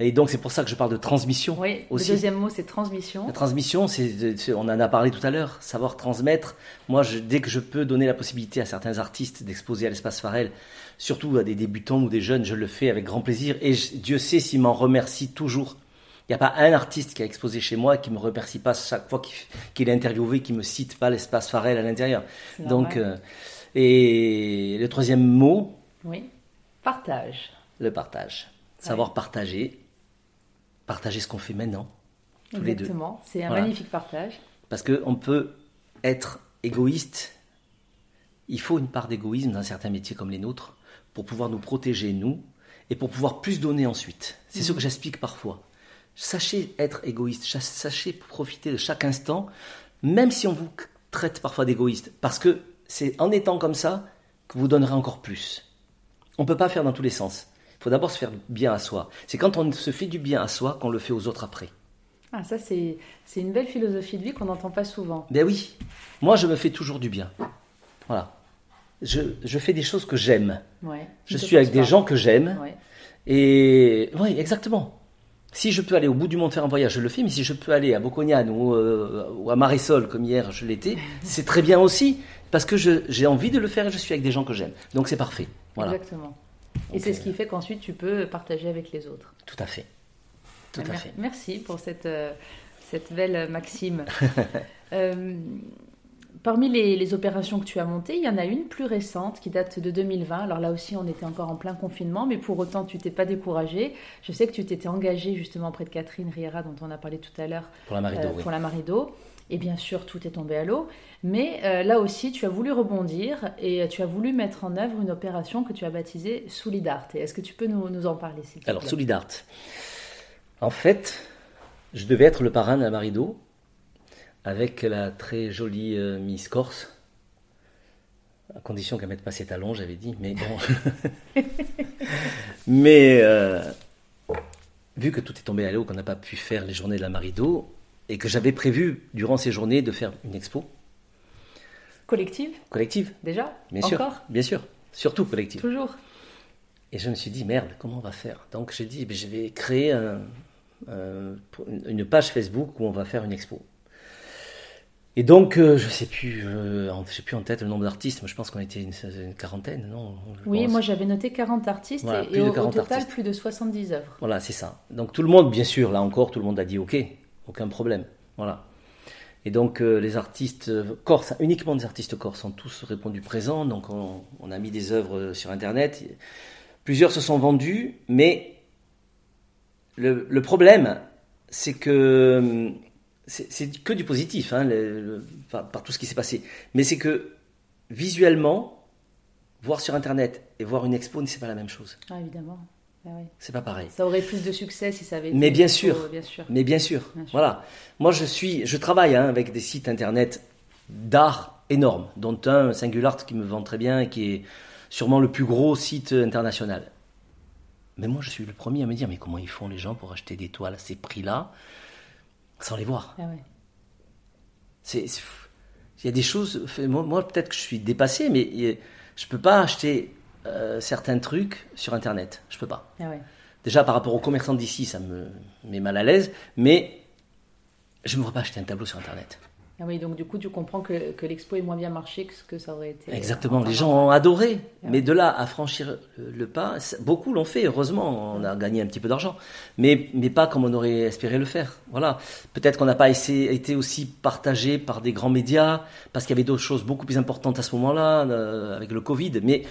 Et donc c'est pour ça que je parle de transmission. Oui, le deuxième mot c'est transmission. La transmission, c'est, on en a parlé tout à l'heure, savoir transmettre. Moi, je, dès que je peux donner la possibilité à certains artistes d'exposer à l'espace Farel, surtout à des débutants ou des jeunes, je le fais avec grand plaisir. Et Dieu sait s'il m'en remercie toujours. Il n'y a pas un artiste qui a exposé chez moi qui me remercie pas chaque fois qu'il est interviewé, qui me cite pas l'espace Farel à l'intérieur. Donc, euh, et le troisième mot. Oui, partage. Le partage. Savoir partager. Partager ce qu'on fait maintenant. Tous les deux. Exactement. C'est un magnifique partage. Parce qu'on peut être égoïste. Il faut une part d'égoïsme dans certains métiers comme les nôtres pour pouvoir nous protéger, nous, et pour pouvoir plus donner ensuite. C'est ce mhm. que j'explique parfois. Sachez être égoïste, sachez profiter de chaque instant, même si on vous traite parfois d'égoïste, parce que c'est en étant comme ça que vous donnerez encore plus. On ne peut pas faire dans tous les sens. Il faut d'abord se faire bien à soi. C'est quand on se fait du bien à soi qu'on le fait aux autres après. Ah, ça, c'est, une belle philosophie de vie qu'on n'entend pas souvent. Ben oui, moi, je me fais toujours du bien. Voilà. Je, je fais des choses que j'aime. Ouais, je suis avec des gens que j'aime. Et oui, exactement. Si je peux aller au bout du monde faire un voyage, je le fais, mais si je peux aller à Bocognan ou, euh, ou à Marisol, comme hier je l'étais, c'est très bien aussi, parce que j'ai envie de le faire et je suis avec des gens que j'aime. Donc c'est parfait. Voilà. Exactement. Et c'est ce qui fait qu'ensuite tu peux partager avec les autres. Tout à fait. Tout à fait. Merci pour cette, euh, cette belle maxime. euh, Parmi les, opérations que tu as montées, il y en a une plus récente qui date de 2020. Alors là aussi, on était encore en plein confinement, mais pour autant, tu t'es pas découragé. Je sais que tu t'étais engagé justement auprès de Catherine Riera, dont on a parlé tout à l'heure. Pour la Marido, euh, Pour la Marido. Et bien sûr, tout est tombé à l'eau. Mais euh, là aussi, tu as voulu rebondir et tu as voulu mettre en œuvre une opération que tu as baptisée Solidarte. Est-ce que tu peux nous, en parler Alors, Solidarte. En fait, je devais être le parrain de la Marido avec la très jolie euh, Miss Corse, à condition qu'elle mette pas ses talons, j'avais dit, mais bon. mais euh, vu que tout est tombé à l'eau, qu'on n'a pas pu faire les journées de la Marido, et que j'avais prévu durant ces journées de faire une expo. Collective Collective. Déjà Bien sûr. Encore Bien sûr. Surtout collective. Toujours. Et je me suis dit, merde, comment on va faire? Donc j'ai dit, je vais créer une page Facebook où on va faire une expo. Et donc, euh, je sais plus, euh, sais plus en tête le nombre d'artistes, mais je pense qu'on était une, quarantaine, non? Oui, moi j'avais noté 40 artistes et, au, total plus de 70 œuvres. Voilà, c'est ça. Donc tout le monde, bien sûr, là encore, tout le monde a dit OK, aucun problème. Voilà. Et donc euh, les artistes corses, uniquement des artistes corses, ont tous répondu présent. Donc on, a mis des œuvres sur Internet. Plusieurs se sont vendus, mais le, problème, c'est que c'est que du positif hein, par, tout ce qui s'est passé. Mais c'est que visuellement, voir sur Internet et voir une expo, c'est pas la même chose. Ah, évidemment. Ah c'est pas pareil. Ça aurait plus de succès si ça avait été. Mais bien sûr, bien sûr. Mais bien sûr. Voilà. Moi, je suis, je travaille hein, avec des sites internet d'art énormes, dont un Singular qui me vend très bien et qui est sûrement le plus gros site international. Mais moi, je suis le premier à me dire, mais comment ils font les gens pour acheter des toiles à ces prix-là sans les voir? Ah c'est, il y a des choses. Moi, peut-être que je suis dépassé, mais je peux pas acheter euh, certains trucs sur Internet. Je peux pas. Ah Déjà, par rapport aux commerçants d'ici, ça me met mal à l'aise, mais je ne me vois pas acheter un tableau sur Internet. Ah oui, donc du coup, tu comprends que, que l'expo est moins bien marché que ce que ça aurait été. Exactement, les gens ont adoré. Ah mais de là à franchir le pas, beaucoup l'ont fait, heureusement, on a gagné un petit peu d'argent. Mais, mais pas comme on aurait espéré le faire. Voilà. Peut-être qu'on n'a pas été aussi partagé par des grands médias, parce qu'il y avait d'autres choses beaucoup plus importantes à ce moment-là, euh, avec le Covid. Mais,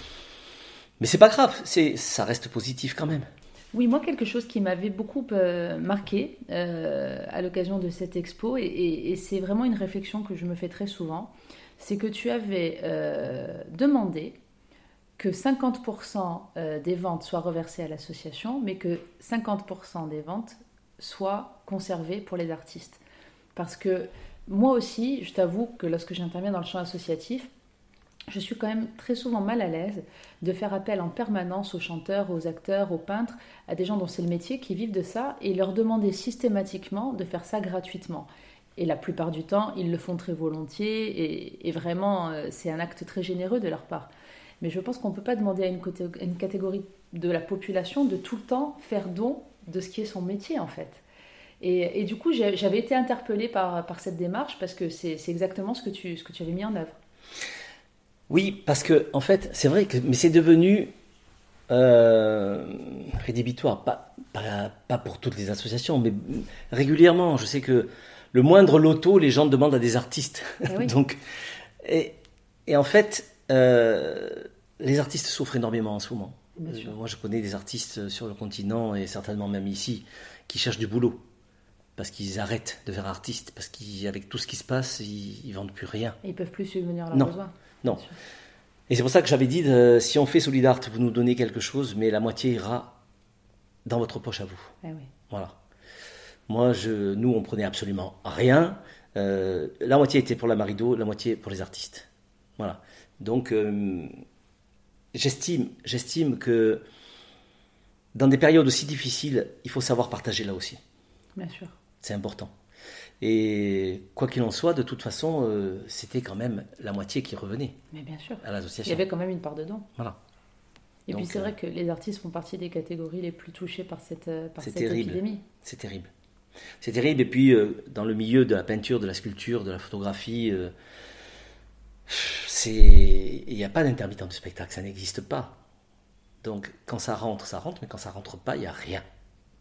mais c'est pas grave, ça reste positif quand même. Oui, moi, quelque chose qui m'avait beaucoup euh, marqué euh, à l'occasion de cette expo, et, c'est vraiment une réflexion que je me fais très souvent, c'est que tu avais euh, demandé que 50% des ventes soient reversées à l'association, mais que 50% des ventes soient conservées pour les artistes. Parce que moi aussi, je t'avoue que lorsque j'interviens dans le champ associatif, je suis quand même très souvent mal à l'aise de faire appel en permanence aux chanteurs, aux acteurs, aux peintres, à des gens dont c'est le métier qui vivent de ça et leur demander systématiquement de faire ça gratuitement. Et la plupart du temps, ils le font très volontiers et, vraiment, euh, c'est un acte très généreux de leur part. Mais je pense qu'on ne peut pas demander à une, catégorie de la population de tout le temps faire don de ce qui est son métier en fait. Et, du coup, j'avais été interpellée par, par cette démarche parce que c'est exactement ce que, tu, ce que tu avais mis en œuvre. Oui, parce que en fait, c'est vrai que mais c'est devenu euh, rédhibitoire, pas, pas, pour toutes les associations, mais régulièrement. Je sais que le moindre loto, les gens demandent à des artistes. Eh Donc, et, et, en fait, euh, les artistes souffrent énormément en ce moment. moi, je connais des artistes sur le continent et certainement même ici qui cherchent du boulot parce qu'ils arrêtent de faire artiste, parce qu'avec tout ce qui se passe, ils, ne vendent plus rien. ils peuvent plus subvenir à leurs besoins. Non. Et c'est pour ça que j'avais dit, si on fait Solidart, vous nous donnez quelque chose, mais la moitié ira dans votre poche à vous. Eh voilà. Moi, je, nous, on prenait absolument rien. Euh, la moitié était pour la Marido, la moitié pour les artistes. Voilà. Donc, euh, j'estime, j'estime que dans des périodes aussi difficiles, il faut savoir partager là aussi. Bien sûr. C'est important. Et quoi qu'il en soit, de toute façon, euh, c'était quand même la moitié qui revenait. Mais bien sûr. À l'association. Il y avait quand même une part dedans. Voilà. Et puis c'est vrai euh, que les artistes font partie des catégories les plus touchées par cette, euh, par cette épidémie. C'est terrible. C'est terrible. Et puis, dans le milieu de la peinture, de la sculpture, de la photographie, c'est il n'y a pas d'intermittent du spectacle, ça n'existe pas. Donc, quand ça rentre, ça rentre, mais quand ça rentre pas, il n'y a rien.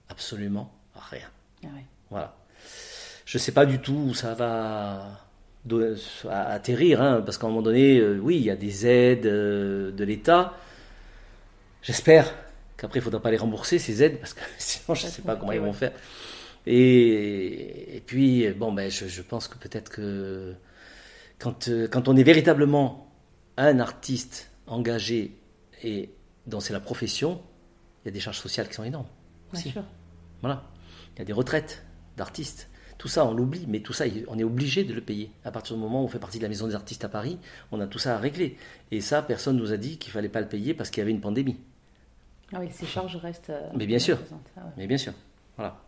Absolument rien. Ah voilà. Je ne sais pas du tout où ça va atterrir, hein, parce qu'à un moment donné, euh, oui, il y a des aides euh, de l'État. J'espère qu'après, il ne faudra pas les rembourser, ces aides, parce que sinon, je ne sais pas comment ils vont faire. Et, puis, bon, ben, je, pense que peut-être que quand, euh, quand on est véritablement un artiste engagé et dont c'est la profession, il y a des charges sociales qui sont énormes. Aussi. Voilà. Il y a des retraites d'artistes. Tout ça, on l'oublie, mais tout ça, on est obligé de le payer. À partir du moment où on fait partie de la Maison des artistes à Paris, on a tout ça à régler. Et ça, personne nous a dit qu'il fallait pas le payer parce qu'il y avait une pandémie. Ah oui, ces charges restent. Euh, mais bien sûr. Ah mais bien sûr. Voilà.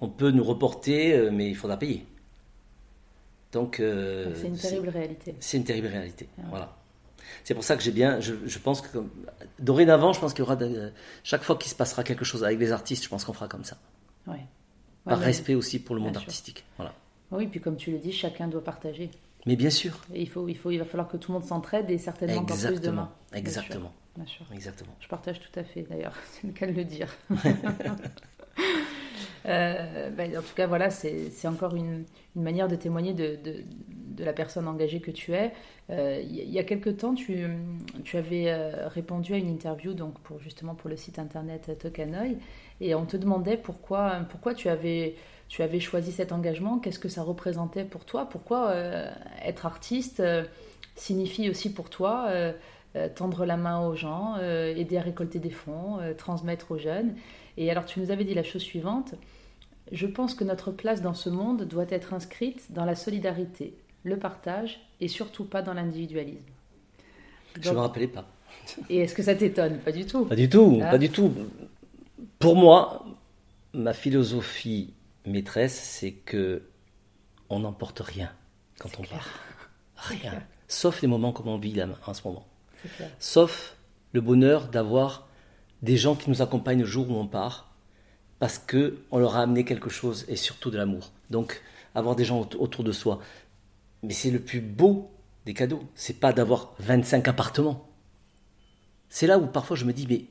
On peut nous reporter, euh, mais il faudra payer. Donc. Euh, c'est une terrible réalité. C'est une terrible réalité. Ah voilà. C'est pour ça que j'ai bien. Je, pense que. Dorénavant, je pense qu'il y aura. chaque fois qu'il se passera quelque chose avec les artistes, je pense qu'on fera comme ça. Oui par respect aussi pour le monde artistique. Voilà. Oui, puis comme tu le dis, chacun doit partager. Mais bien sûr. il, faut, il, faut, il va falloir que tout le monde s'entraide et certainement encore plus demain. Exactement. Bien sûr. Exactement. Je partage tout à fait d'ailleurs, c'est le cas de le dire. Euh, ben, en tout cas, voilà, c'est encore une, une, manière de témoigner de, de, de, la personne engagée que tu es. Euh, il y a quelque temps, tu, tu avais euh, répondu à une interview donc pour, justement pour le site internet Tokanoï et on te demandait pourquoi, pourquoi tu, avais, tu avais choisi cet engagement, qu'est-ce que ça représentait pour toi, pourquoi être artiste signifie aussi pour toi tendre la main aux gens, aider à récolter des fonds, transmettre aux jeunes. Et alors tu nous avais dit la chose suivante, je pense que notre place dans ce monde doit être inscrite dans la solidarité, le partage et surtout pas dans l'individualisme. Je ne me rappelais pas. Et est-ce que ça t'étonne? Pas du tout. Pas du tout, ah. pas du tout. Pour moi, ma philosophie maîtresse, c'est que on n'emporte rien quand on part. Rien. Sauf les moments comme on vit là en ce moment. Sauf le bonheur d'avoir des gens qui nous accompagnent le jour où on part, parce que on leur a amené quelque chose et surtout de l'amour. Donc avoir des gens autour de soi. Mais c'est le plus beau des cadeaux. C'est pas d'avoir 25 appartements. C'est là où parfois je me dis mais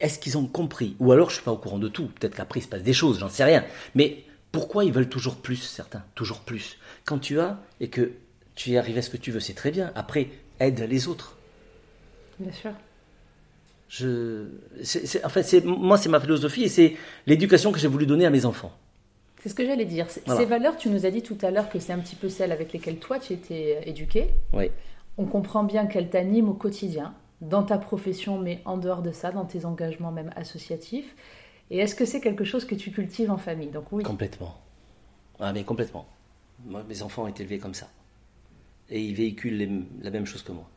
est-ce qu'ils ont compris? Ou alors je suis pas au courant de tout. Peut-être qu'après il se passe des choses, j'en sais rien. Mais pourquoi ils veulent toujours plus certains? Toujours plus. Quand tu as et que tu y arrives à ce que tu veux, c'est très bien. Après, aide les autres. Bien sûr. Je, c'est, en fait, c'est, moi, c'est ma philosophie et c'est l'éducation que j'ai voulu donner à mes enfants. C'est ce que j'allais dire. Ces valeurs, tu nous as dit tout à l'heure que c'est un petit peu celles avec lesquelles toi, tu étais éduqué. Oui. On comprend bien qu'elles t'animent au quotidien, dans ta profession, mais en dehors de ça, dans tes engagements même associatifs. Et est-ce que c'est quelque chose que tu cultives en famille? Donc oui. Complètement. Ah mais complètement. Moi, mes enfants ont été élevés comme ça. et ils véhiculent la même chose que moi.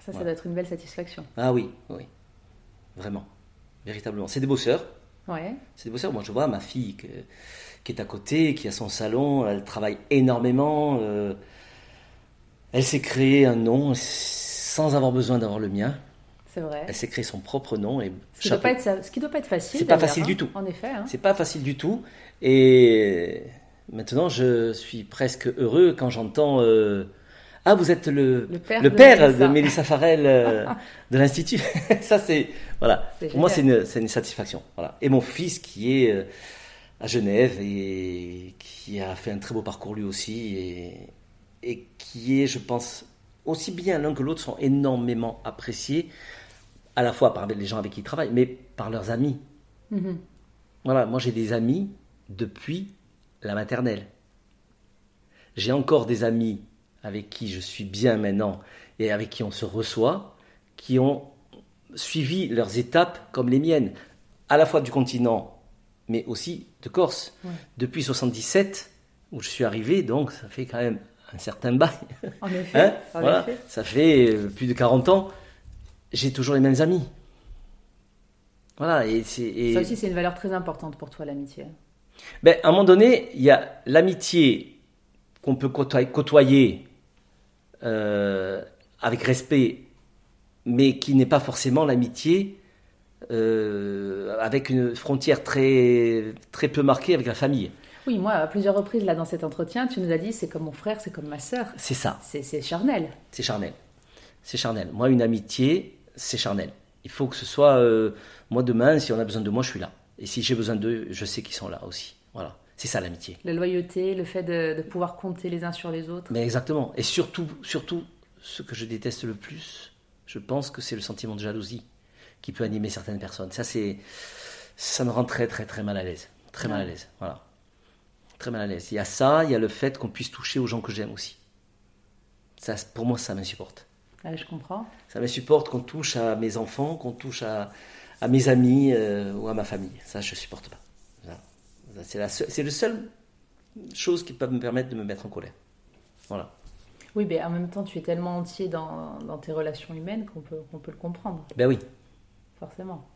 Ça, ça doit être une belle satisfaction. Ah oui, oui. Vraiment. Véritablement. C'est des bosseurs. Ouais. C'est des bosseurs. Moi, je vois ma fille qui est à côté, qui a son salon, elle travaille énormément. Euh, elle s'est créée un nom sans avoir besoin d'avoir le mien. C'est vrai. Elle s'est créée son propre nom. Et ce, qui doit pas être, ce qui doit pas être facile. C'est pas facile du hein. tout. En effet. Hein. C'est pas facile du tout. Et maintenant, je suis presque heureux quand j'entends. Euh, ah, vous êtes le, le père, de, Mélissa. Farrell euh, de l'Institut. ça, c'est. Voilà. Pour moi, c'est une, une, satisfaction. Voilà. Et mon fils qui est euh, à Genève et qui a fait un très beau parcours lui aussi et, et qui est, je pense, aussi bien l'un que l'autre sont énormément appréciés, à la fois par les gens avec qui ils travaillent, mais par leurs amis. Mm-hmm. Voilà, moi j'ai des amis depuis la maternelle. J'ai encore des amis avec qui je suis bien maintenant et avec qui on se reçoit, qui ont suivi leurs étapes comme les miennes, à la fois du continent, mais aussi de Corse. Depuis 77, où je suis arrivé, donc ça fait quand même un certain bail. En effet. Hein ça fait euh, plus de 40 ans. J'ai toujours les mêmes amis. Voilà, et, et... Ça aussi, c'est une valeur très importante pour toi, l'amitié. Ben, à un moment donné, il y a l'amitié qu'on peut côtoyer, euh, avec respect, mais qui n'est pas forcément l'amitié euh, avec une frontière très, très peu marquée avec la famille. Oui, moi, à plusieurs reprises, là, dans cet entretien, tu nous as dit c'est comme mon frère, c'est comme ma sœur. C'est ça. C'est charnel. C'est charnel. C'est charnel. Moi, une amitié, c'est charnel. Il faut que ce soit. Euh, moi, demain, si on a besoin de moi, je suis là. Et si j'ai besoin d'eux, je sais qu'ils sont là aussi. Voilà. C'est ça l'amitié. La loyauté, le fait de, pouvoir compter les uns sur les autres. Mais exactement. Et surtout, surtout, ce que je déteste le plus, je pense que c'est le sentiment de jalousie qui peut animer certaines personnes. Ça, c'est, ça me rend très, très, très mal à l'aise. Très mal à l'aise. Voilà. Très mal à l'aise. Il y a ça, il y a le fait qu'on puisse toucher aux gens que j'aime aussi. Ça, pour moi, ça m'insupporte. Ah, je comprends. Ça m'insupporte qu'on touche à mes enfants, qu'on touche à, à mes amis euh, ou à ma famille. Ça, je supporte pas. C'est, la c'est le seul chose qui peut me permettre de me mettre en colère. Voilà. Oui, mais en même temps, tu es tellement entier dans, dans tes relations humaines qu'on peut, qu'on peut le comprendre. Ben oui. Forcément.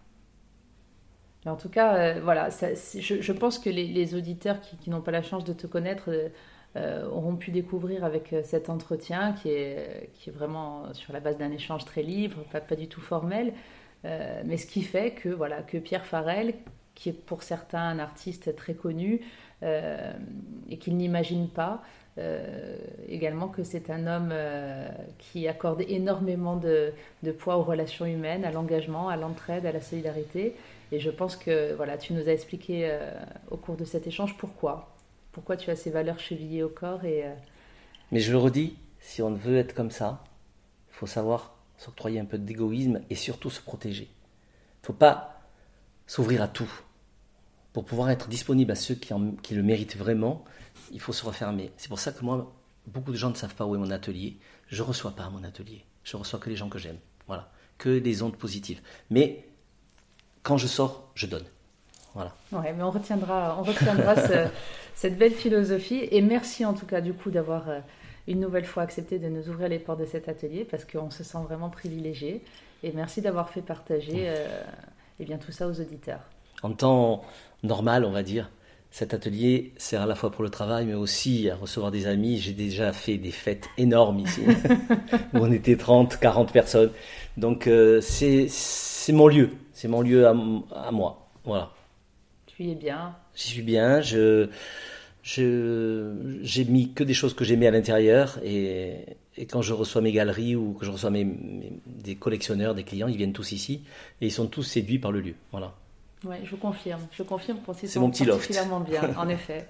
Mais en tout cas, euh, voilà, je, je, pense que les, les auditeurs qui, qui, n'ont pas la chance de te connaître euh, euh, auront pu découvrir avec cet entretien qui est, qui est vraiment sur la base d'un échange très libre, pas, pas du tout formel, mais ce qui fait que, voilà, que Pierre Farel, qui est pour certains un artiste très connu euh, et qu'il n'imagine pas. Euh, également que c'est un homme euh, qui accorde énormément de, poids aux relations humaines, à l'engagement, à l'entraide, à la solidarité. Et je pense que voilà, tu nous as expliqué au cours de cet échange pourquoi. Pourquoi tu as ces valeurs chevillées au corps. Et, Mais je le redis, si on veut être comme ça, il faut savoir s'octroyer un peu d'égoïsme et surtout se protéger. Il ne faut pas s'ouvrir à tout. Pour pouvoir être disponible à ceux qui, qui le méritent vraiment, il faut se refermer. C'est pour ça que moi, beaucoup de gens ne savent pas où est mon atelier. Je ne reçois pas mon atelier. Je reçois que les gens que j'aime. Voilà. Que des ondes positives. Mais quand je sors, je donne. Voilà. Ouais, mais on retiendra, on retiendra cette belle philosophie. Et merci en tout cas du coup d'avoir euh, une nouvelle fois accepté de nous ouvrir les portes de cet atelier parce qu'on se sent vraiment privilégié. Et merci d'avoir fait partager euh, eh bien, tout ça aux auditeurs. En temps normal, on va dire, cet atelier sert à la fois pour le travail, mais aussi à recevoir des amis. J'ai déjà fait des fêtes énormes ici, où on était 30, 40 personnes. Donc euh, c'est mon lieu, c'est mon lieu à, à, moi. Voilà. Tu y es bien J'y suis bien. Je j'ai mis que des choses que j'aimais à l'intérieur et, et, quand je reçois mes galeries ou que je reçois mes, des collectionneurs, des clients, ils viennent tous ici et ils sont tous séduits par le lieu. Voilà. Oui, je confirme. Je confirme pour C'est mon petit loft. particulièrement bien, en effet.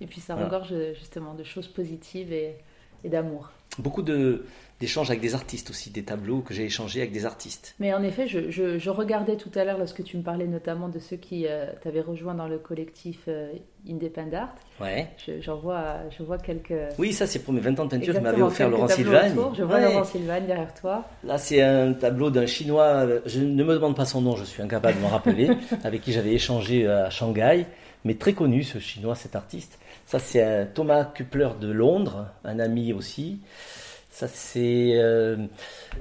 Et puis ça regorge justement de choses positives et, et d'amour. Beaucoup de, d'échanges avec des artistes aussi, des tableaux que j'ai échangés avec des artistes. Mais en effet, je, je, regardais tout à l'heure lorsque tu me parlais notamment de ceux qui euh, t'avaient rejoint dans le collectif euh, Independent Art. Ouais. Je, vois, je vois quelques. Oui, ça c'est pour mes 20 ans de peinture que m'avait offert Laurent Sylvagne. Je vois Laurent Sylvagne derrière toi. Là, c'est un tableau d'un Chinois. Je ne me demande pas son nom, je suis incapable de m'en rappeler, avec qui j'avais échangé à Shanghai. mais très connu ce chinois, cet artiste. Ça c'est Thomas Kupler de Londres, un ami aussi. Ça c'est euh,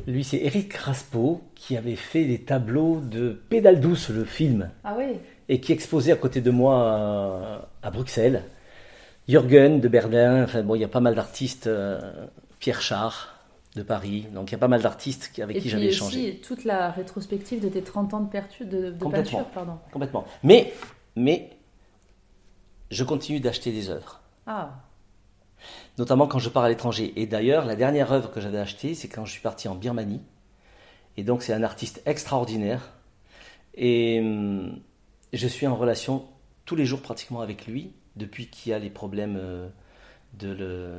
lui c'est Eric Raspo qui avait fait des tableaux de Pédale douce le film. Ah oui. Et qui exposait à côté de moi à, Bruxelles. Jürgen de Berlin, enfin bon, il y a pas mal d'artistes euh, Pierre Char de Paris. Donc il y a pas mal d'artistes avec qui j'avais échangé. Et toute la rétrospective de tes 30 ans de, de, de peinture. Pardon. Complètement. Mais, mais je continue d'acheter des œuvres. Ah notamment quand je pars à l'étranger. Et d'ailleurs, la dernière œuvre que j'avais achetée, c'est quand je suis parti en Birmanie. Et donc, c'est un artiste extraordinaire. Et hum, je suis en relation tous les jours pratiquement avec lui, depuis qu'il y a les problèmes euh, de le,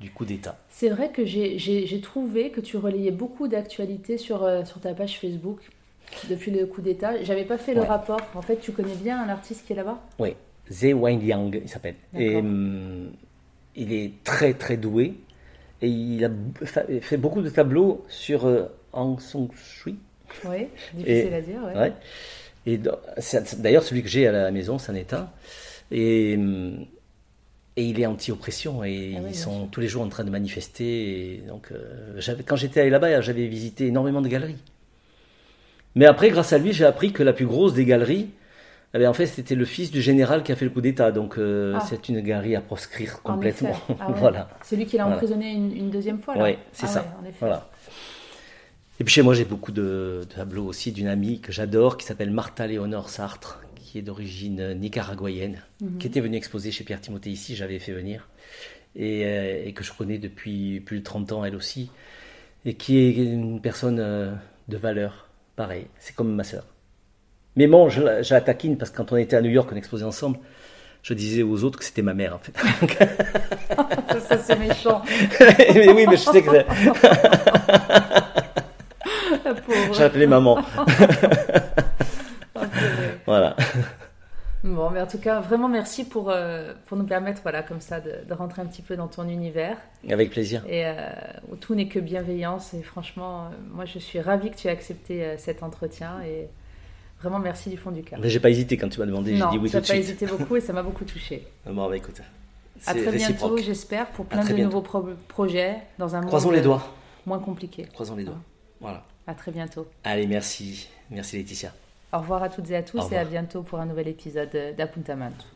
du, coup d'État. C'est vrai que j'ai trouvé que tu relayais beaucoup d'actualités sur, euh, sur ta page Facebook depuis le coup d'État. J'avais pas fait le rapport. En fait, tu connais bien un artiste qui est là-bas? Oui, Zhe Yang, il s'appelle. Et hum, il est très très doué et il a fait beaucoup de tableaux sur euh, Aung San Suu Oui, difficile à dire. Ouais. Et d'ailleurs, celui que j'ai à la maison, c'est un état. Et, et il est anti-oppression et ah ils sont tous les jours en train de manifester. Et donc, euh, quand j'étais là-bas, j'avais visité énormément de galeries. Mais après, grâce à lui, j'ai appris que la plus grosse des galeries, eh ben, en fait, c'était le fils du général qui a fait le coup d'État, donc euh, ah. c'est une galerie à proscrire complètement. Ah voilà. C'est lui qui l'a emprisonné une, deuxième fois. Oui, c'est ah ça. voilà. Et puis chez moi, j'ai beaucoup de, tableaux aussi d'une amie que j'adore, qui s'appelle Martha Léonore Sartre, qui est d'origine nicaraguayenne, mhm. qui était venue exposer chez Pierre Timothée ici, j'avais fait venir, euh, et, que je connais depuis plus de 30 ans elle aussi, et qui est une personne euh, de valeur, pareil, c'est comme ma sœur. Mais bon, je, la taquine parce que quand on était à New York, on exposait ensemble, je disais aux autres que c'était ma mère en fait. ça, c'est méchant. mais oui, mais je sais que. J'ai appelé maman. voilà. Bon, mais en tout cas, vraiment merci pour, euh, pour nous permettre, voilà, comme ça, de, rentrer un petit peu dans ton univers. Avec plaisir. Et euh, tout n'est que bienveillance. Et franchement, euh, moi, je suis ravie que tu aies accepté cet entretien. Et Vraiment, merci du fond du cœur. Mais j'ai pas hésité quand tu m'as demandé, j'ai dit oui tout de suite. pas hésité beaucoup et ça m'a beaucoup touché. Bon, bah écoute. À très bientôt, j'espère, pour plein de nouveaux projets dans un monde Croisons les doigts. moins compliqué. Croisons les doigts. Voilà. À très bientôt. Allez, merci. Merci Laetitia. Au revoir à toutes et à tous et à bientôt pour un nouvel épisode d'Apuntamento.